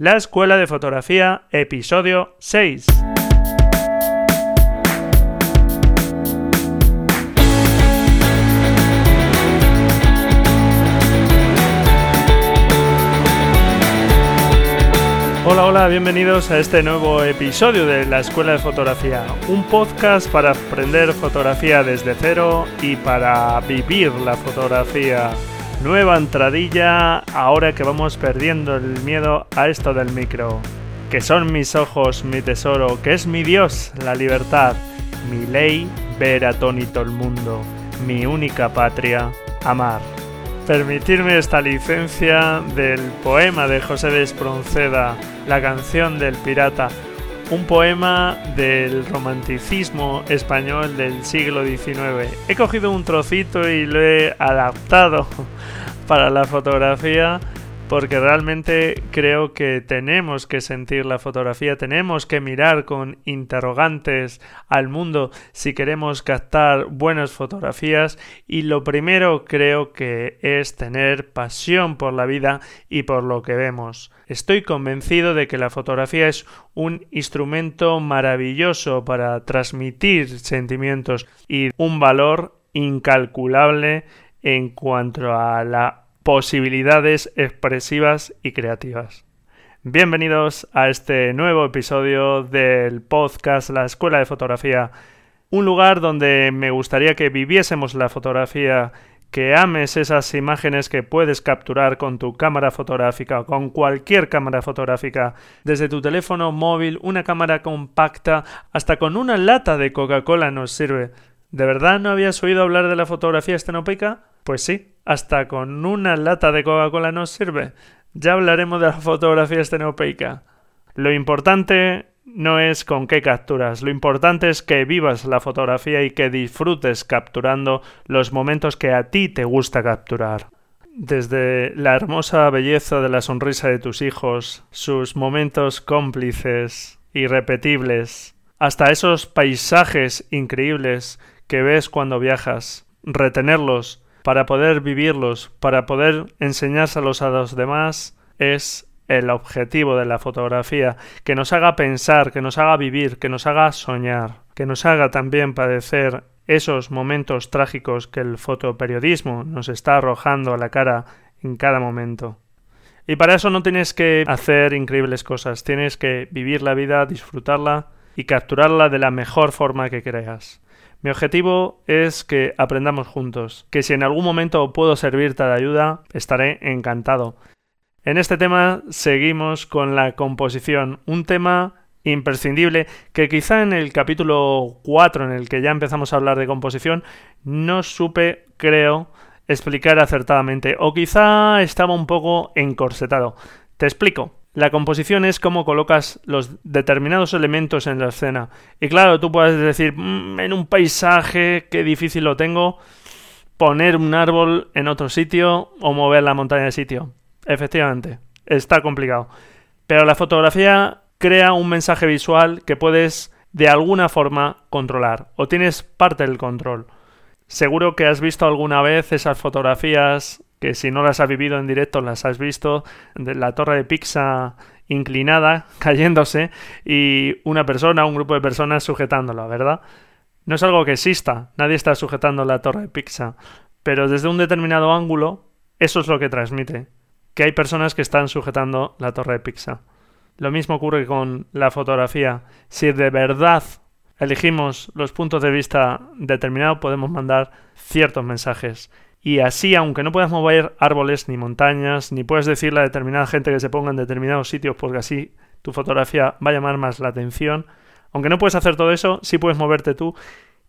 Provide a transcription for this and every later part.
La Escuela de Fotografía, episodio 6. Hola, hola, bienvenidos a este nuevo episodio de la Escuela de Fotografía, un podcast para aprender fotografía desde cero y para vivir la fotografía. Nueva entradilla ahora que vamos perdiendo el miedo a esto del micro. Que son mis ojos, mi tesoro, que es mi Dios, la libertad, mi ley, ver atónito el mundo, mi única patria, amar. Permitirme esta licencia del poema de José de Espronceda, La canción del pirata, un poema del romanticismo español del siglo XIX. He cogido un trocito y lo he adaptado para la fotografía porque realmente creo que tenemos que sentir la fotografía, tenemos que mirar con interrogantes al mundo si queremos captar buenas fotografías y lo primero creo que es tener pasión por la vida y por lo que vemos. Estoy convencido de que la fotografía es un instrumento maravilloso para transmitir sentimientos y un valor incalculable en cuanto a la posibilidades expresivas y creativas. Bienvenidos a este nuevo episodio del podcast La Escuela de Fotografía, un lugar donde me gustaría que viviésemos la fotografía, que ames esas imágenes que puedes capturar con tu cámara fotográfica o con cualquier cámara fotográfica, desde tu teléfono móvil, una cámara compacta, hasta con una lata de Coca-Cola nos sirve. ¿De verdad no habías oído hablar de la fotografía estenopeica? Pues sí, hasta con una lata de Coca-Cola nos sirve. Ya hablaremos de la fotografía estenopeica. Lo importante no es con qué capturas, lo importante es que vivas la fotografía y que disfrutes capturando los momentos que a ti te gusta capturar. Desde la hermosa belleza de la sonrisa de tus hijos, sus momentos cómplices, irrepetibles, hasta esos paisajes increíbles que ves cuando viajas, retenerlos, para poder vivirlos, para poder enseñárselos a los demás, es el objetivo de la fotografía, que nos haga pensar, que nos haga vivir, que nos haga soñar, que nos haga también padecer esos momentos trágicos que el fotoperiodismo nos está arrojando a la cara en cada momento. Y para eso no tienes que hacer increíbles cosas, tienes que vivir la vida, disfrutarla y capturarla de la mejor forma que creas. Mi objetivo es que aprendamos juntos, que si en algún momento puedo servirte de ayuda, estaré encantado. En este tema seguimos con la composición, un tema imprescindible que quizá en el capítulo 4 en el que ya empezamos a hablar de composición no supe, creo, explicar acertadamente o quizá estaba un poco encorsetado. Te explico. La composición es cómo colocas los determinados elementos en la escena. Y claro, tú puedes decir, mm, en un paisaje, qué difícil lo tengo, poner un árbol en otro sitio o mover la montaña de sitio. Efectivamente, está complicado. Pero la fotografía crea un mensaje visual que puedes de alguna forma controlar o tienes parte del control. Seguro que has visto alguna vez esas fotografías que si no las has vivido en directo las has visto, de la torre de Pisa inclinada, cayéndose, y una persona, un grupo de personas sujetándola, ¿verdad? No es algo que exista, nadie está sujetando la torre de Pisa, pero desde un determinado ángulo, eso es lo que transmite, que hay personas que están sujetando la torre de Pisa. Lo mismo ocurre con la fotografía. Si de verdad elegimos los puntos de vista determinados, podemos mandar ciertos mensajes y así, aunque no puedas mover árboles ni montañas, ni puedes decirle a determinada gente que se ponga en determinados sitios porque así tu fotografía va a llamar más la atención, aunque no puedes hacer todo eso, sí puedes moverte tú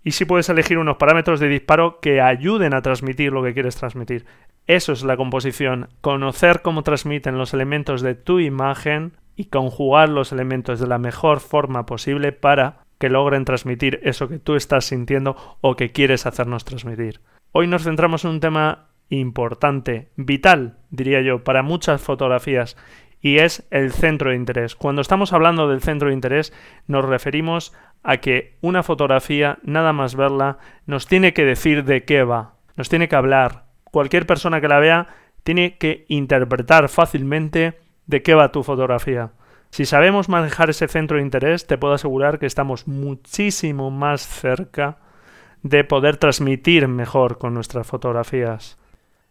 y sí puedes elegir unos parámetros de disparo que ayuden a transmitir lo que quieres transmitir. Eso es la composición, conocer cómo transmiten los elementos de tu imagen y conjugar los elementos de la mejor forma posible para que logren transmitir eso que tú estás sintiendo o que quieres hacernos transmitir. Hoy nos centramos en un tema importante, vital, diría yo, para muchas fotografías, y es el centro de interés. Cuando estamos hablando del centro de interés, nos referimos a que una fotografía, nada más verla, nos tiene que decir de qué va, nos tiene que hablar. Cualquier persona que la vea tiene que interpretar fácilmente de qué va tu fotografía. Si sabemos manejar ese centro de interés, te puedo asegurar que estamos muchísimo más cerca de poder transmitir mejor con nuestras fotografías.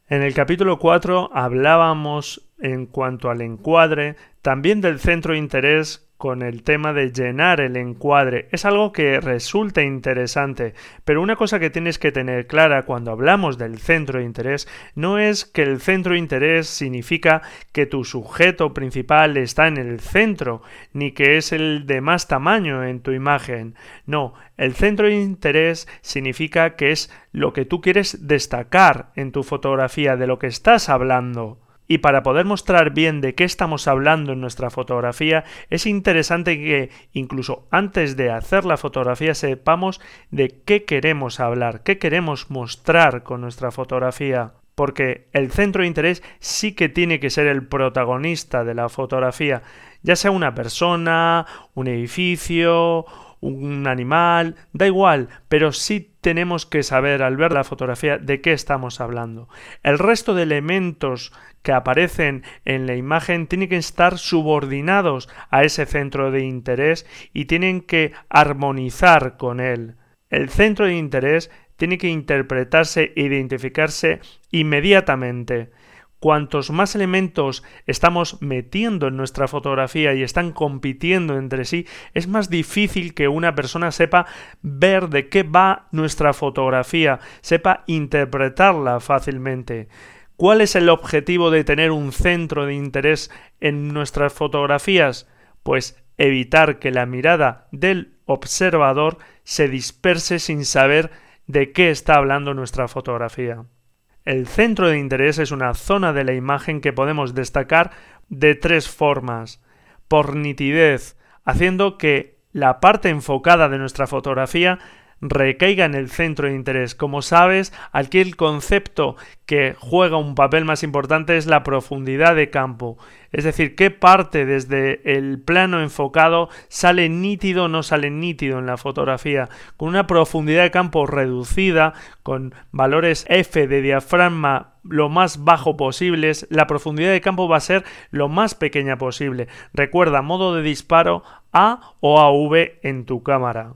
En el capítulo 4 hablábamos en cuanto al encuadre, también del centro de interés con el tema de llenar el encuadre. Es algo que resulta interesante, pero una cosa que tienes que tener clara cuando hablamos del centro de interés no es que el centro de interés significa que tu sujeto principal está en el centro, ni que es el de más tamaño en tu imagen. No, el centro de interés significa que es lo que tú quieres destacar en tu fotografía, de lo que estás hablando. Y para poder mostrar bien de qué estamos hablando en nuestra fotografía, es interesante que incluso antes de hacer la fotografía sepamos de qué queremos hablar, qué queremos mostrar con nuestra fotografía. Porque el centro de interés sí que tiene que ser el protagonista de la fotografía, ya sea una persona, un edificio, un animal, da igual, pero sí tenemos que saber al ver la fotografía de qué estamos hablando. El resto de elementos que aparecen en la imagen tienen que estar subordinados a ese centro de interés y tienen que armonizar con él. El centro de interés tiene que interpretarse e identificarse inmediatamente. Cuantos más elementos estamos metiendo en nuestra fotografía y están compitiendo entre sí, es más difícil que una persona sepa ver de qué va nuestra fotografía, sepa interpretarla fácilmente. ¿Cuál es el objetivo de tener un centro de interés en nuestras fotografías? Pues evitar que la mirada del observador se disperse sin saber de qué está hablando nuestra fotografía. El centro de interés es una zona de la imagen que podemos destacar de tres formas. Por nitidez, haciendo que la parte enfocada de nuestra fotografía recaiga en el centro de interés. Como sabes, aquí el concepto que juega un papel más importante es la profundidad de campo. Es decir, qué parte desde el plano enfocado sale nítido o no sale nítido en la fotografía. Con una profundidad de campo reducida, con valores F de diafragma lo más bajo posibles, la profundidad de campo va a ser lo más pequeña posible. Recuerda, modo de disparo A o AV en tu cámara.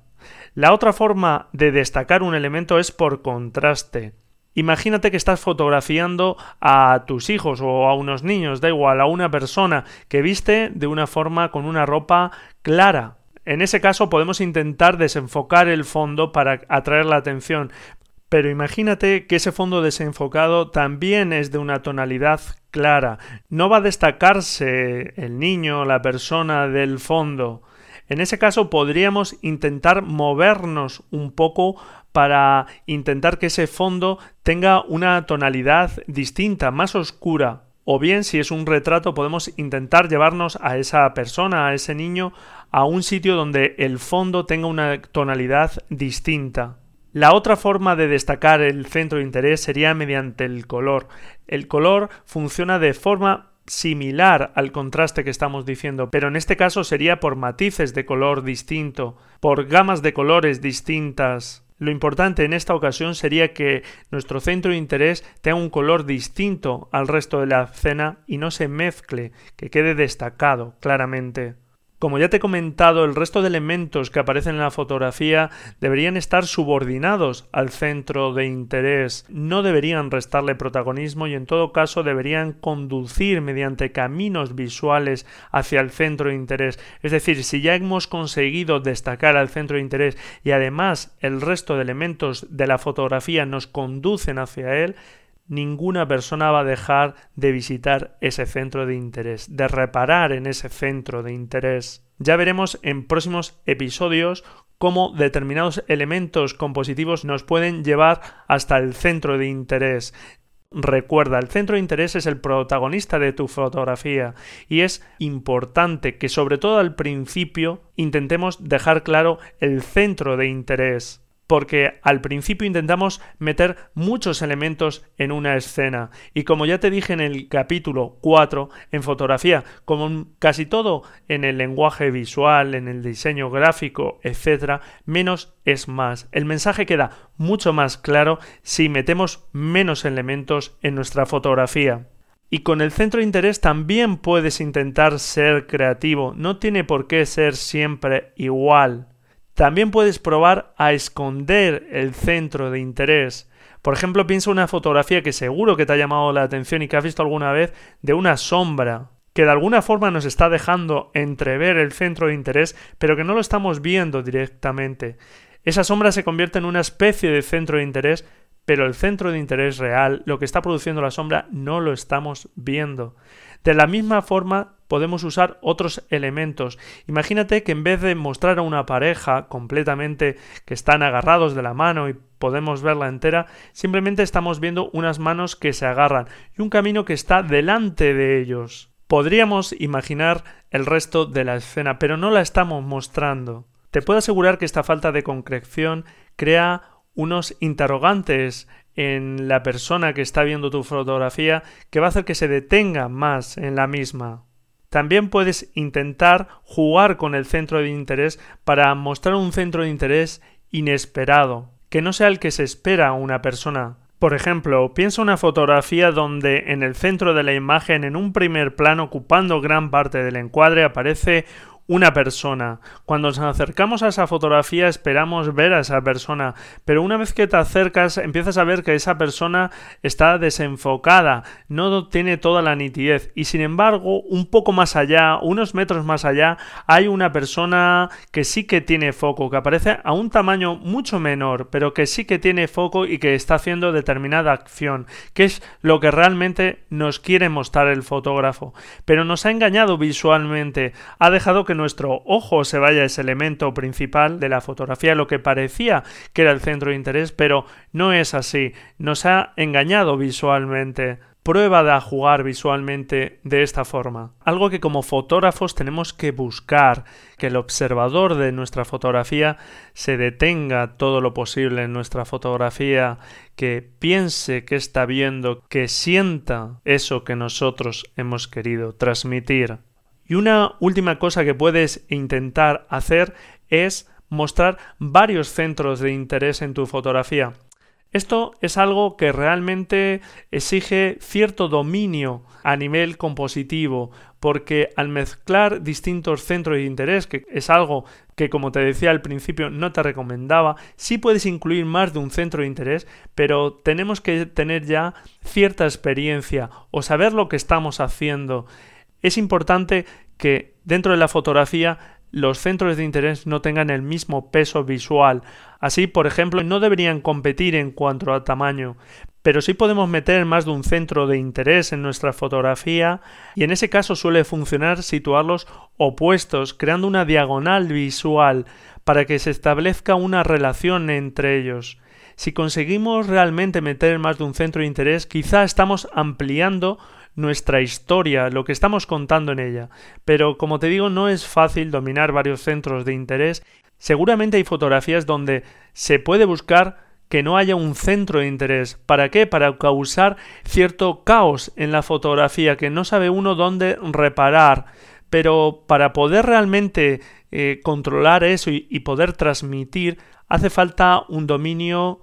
La otra forma de destacar un elemento es por contraste. Imagínate que estás fotografiando a tus hijos o a unos niños, da igual, a una persona que viste de una forma con una ropa clara. En ese caso podemos intentar desenfocar el fondo para atraer la atención. Pero imagínate que ese fondo desenfocado también es de una tonalidad clara. No va a destacarse el niño, la persona del fondo. En ese caso podríamos intentar movernos un poco para intentar que ese fondo tenga una tonalidad distinta, más oscura. O bien, si es un retrato, podemos intentar llevarnos a esa persona, a ese niño, a un sitio donde el fondo tenga una tonalidad distinta. La otra forma de destacar el centro de interés sería mediante el color. El color funciona de forma similar al contraste que estamos diciendo, pero en este caso sería por matices de color distinto, por gamas de colores distintas. Lo importante en esta ocasión sería que nuestro centro de interés tenga un color distinto al resto de la escena y no se mezcle, que quede destacado claramente. Como ya te he comentado, el resto de elementos que aparecen en la fotografía deberían estar subordinados al centro de interés, no deberían restarle protagonismo y en todo caso deberían conducir mediante caminos visuales hacia el centro de interés. Es decir, si ya hemos conseguido destacar al centro de interés y además el resto de elementos de la fotografía nos conducen hacia él, ninguna persona va a dejar de visitar ese centro de interés, de reparar en ese centro de interés. Ya veremos en próximos episodios cómo determinados elementos compositivos nos pueden llevar hasta el centro de interés. Recuerda, el centro de interés es el protagonista de tu fotografía y es importante que sobre todo al principio intentemos dejar claro el centro de interés porque al principio intentamos meter muchos elementos en una escena y como ya te dije en el capítulo 4 en fotografía, como casi todo en el lenguaje visual, en el diseño gráfico, etcétera, menos es más. El mensaje queda mucho más claro si metemos menos elementos en nuestra fotografía. Y con el centro de interés también puedes intentar ser creativo, no tiene por qué ser siempre igual. También puedes probar a esconder el centro de interés. Por ejemplo, piensa una fotografía que seguro que te ha llamado la atención y que has visto alguna vez de una sombra que de alguna forma nos está dejando entrever el centro de interés, pero que no lo estamos viendo directamente. Esa sombra se convierte en una especie de centro de interés, pero el centro de interés real, lo que está produciendo la sombra, no lo estamos viendo. De la misma forma, podemos usar otros elementos. Imagínate que en vez de mostrar a una pareja completamente que están agarrados de la mano y podemos verla entera, simplemente estamos viendo unas manos que se agarran y un camino que está delante de ellos. Podríamos imaginar el resto de la escena, pero no la estamos mostrando. Te puedo asegurar que esta falta de concreción crea unos interrogantes en la persona que está viendo tu fotografía que va a hacer que se detenga más en la misma. También puedes intentar jugar con el centro de interés para mostrar un centro de interés inesperado, que no sea el que se espera a una persona. Por ejemplo, piensa una fotografía donde en el centro de la imagen, en un primer plano, ocupando gran parte del encuadre, aparece una persona. Cuando nos acercamos a esa fotografía esperamos ver a esa persona, pero una vez que te acercas empiezas a ver que esa persona está desenfocada, no tiene toda la nitidez y sin embargo un poco más allá, unos metros más allá, hay una persona que sí que tiene foco, que aparece a un tamaño mucho menor, pero que sí que tiene foco y que está haciendo determinada acción, que es lo que realmente nos quiere mostrar el fotógrafo, pero nos ha engañado visualmente, ha dejado que nuestro ojo se vaya a ese elemento principal de la fotografía, lo que parecía que era el centro de interés, pero no es así. Nos ha engañado visualmente. Prueba de jugar visualmente de esta forma. Algo que como fotógrafos tenemos que buscar, que el observador de nuestra fotografía se detenga todo lo posible en nuestra fotografía, que piense que está viendo, que sienta eso que nosotros hemos querido transmitir. Y una última cosa que puedes intentar hacer es mostrar varios centros de interés en tu fotografía. Esto es algo que realmente exige cierto dominio a nivel compositivo, porque al mezclar distintos centros de interés, que es algo que como te decía al principio no te recomendaba, sí puedes incluir más de un centro de interés, pero tenemos que tener ya cierta experiencia o saber lo que estamos haciendo. Es importante que dentro de la fotografía los centros de interés no tengan el mismo peso visual. Así, por ejemplo, no deberían competir en cuanto a tamaño, pero sí podemos meter más de un centro de interés en nuestra fotografía y en ese caso suele funcionar situarlos opuestos, creando una diagonal visual para que se establezca una relación entre ellos. Si conseguimos realmente meter más de un centro de interés, quizá estamos ampliando nuestra historia, lo que estamos contando en ella. Pero como te digo, no es fácil dominar varios centros de interés. Seguramente hay fotografías donde se puede buscar que no haya un centro de interés. ¿Para qué? Para causar cierto caos en la fotografía, que no sabe uno dónde reparar. Pero para poder realmente eh, controlar eso y poder transmitir, hace falta un dominio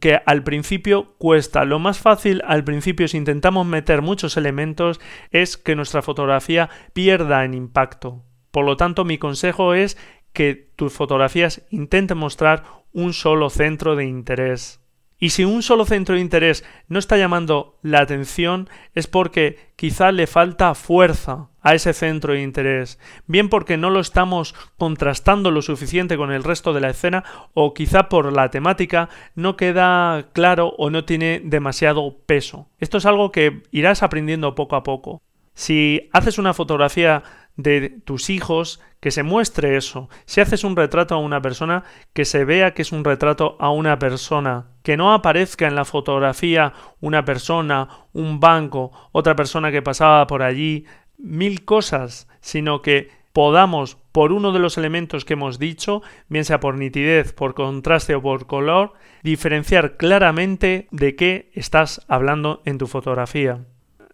que al principio cuesta. Lo más fácil al principio si intentamos meter muchos elementos es que nuestra fotografía pierda en impacto. Por lo tanto, mi consejo es que tus fotografías intenten mostrar un solo centro de interés. Y si un solo centro de interés no está llamando la atención es porque quizá le falta fuerza a ese centro de interés, bien porque no lo estamos contrastando lo suficiente con el resto de la escena o quizá por la temática no queda claro o no tiene demasiado peso. Esto es algo que irás aprendiendo poco a poco. Si haces una fotografía de tus hijos, que se muestre eso. Si haces un retrato a una persona, que se vea que es un retrato a una persona. Que no aparezca en la fotografía una persona, un banco, otra persona que pasaba por allí, mil cosas, sino que podamos, por uno de los elementos que hemos dicho, bien sea por nitidez, por contraste o por color, diferenciar claramente de qué estás hablando en tu fotografía.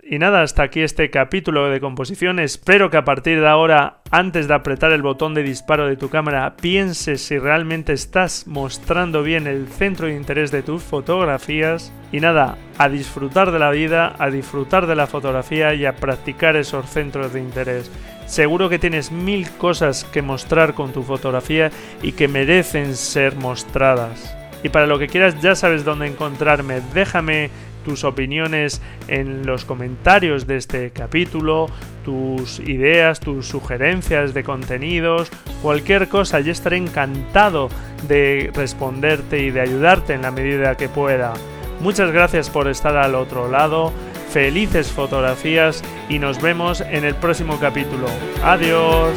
Y nada, hasta aquí este capítulo de composición. Espero que a partir de ahora, antes de apretar el botón de disparo de tu cámara, pienses si realmente estás mostrando bien el centro de interés de tus fotografías. Y nada, a disfrutar de la vida, a disfrutar de la fotografía y a practicar esos centros de interés. Seguro que tienes mil cosas que mostrar con tu fotografía y que merecen ser mostradas. Y para lo que quieras ya sabes dónde encontrarme. Déjame tus opiniones en los comentarios de este capítulo, tus ideas, tus sugerencias de contenidos, cualquier cosa. Yo estaré encantado de responderte y de ayudarte en la medida que pueda. Muchas gracias por estar al otro lado. Felices fotografías y nos vemos en el próximo capítulo. Adiós.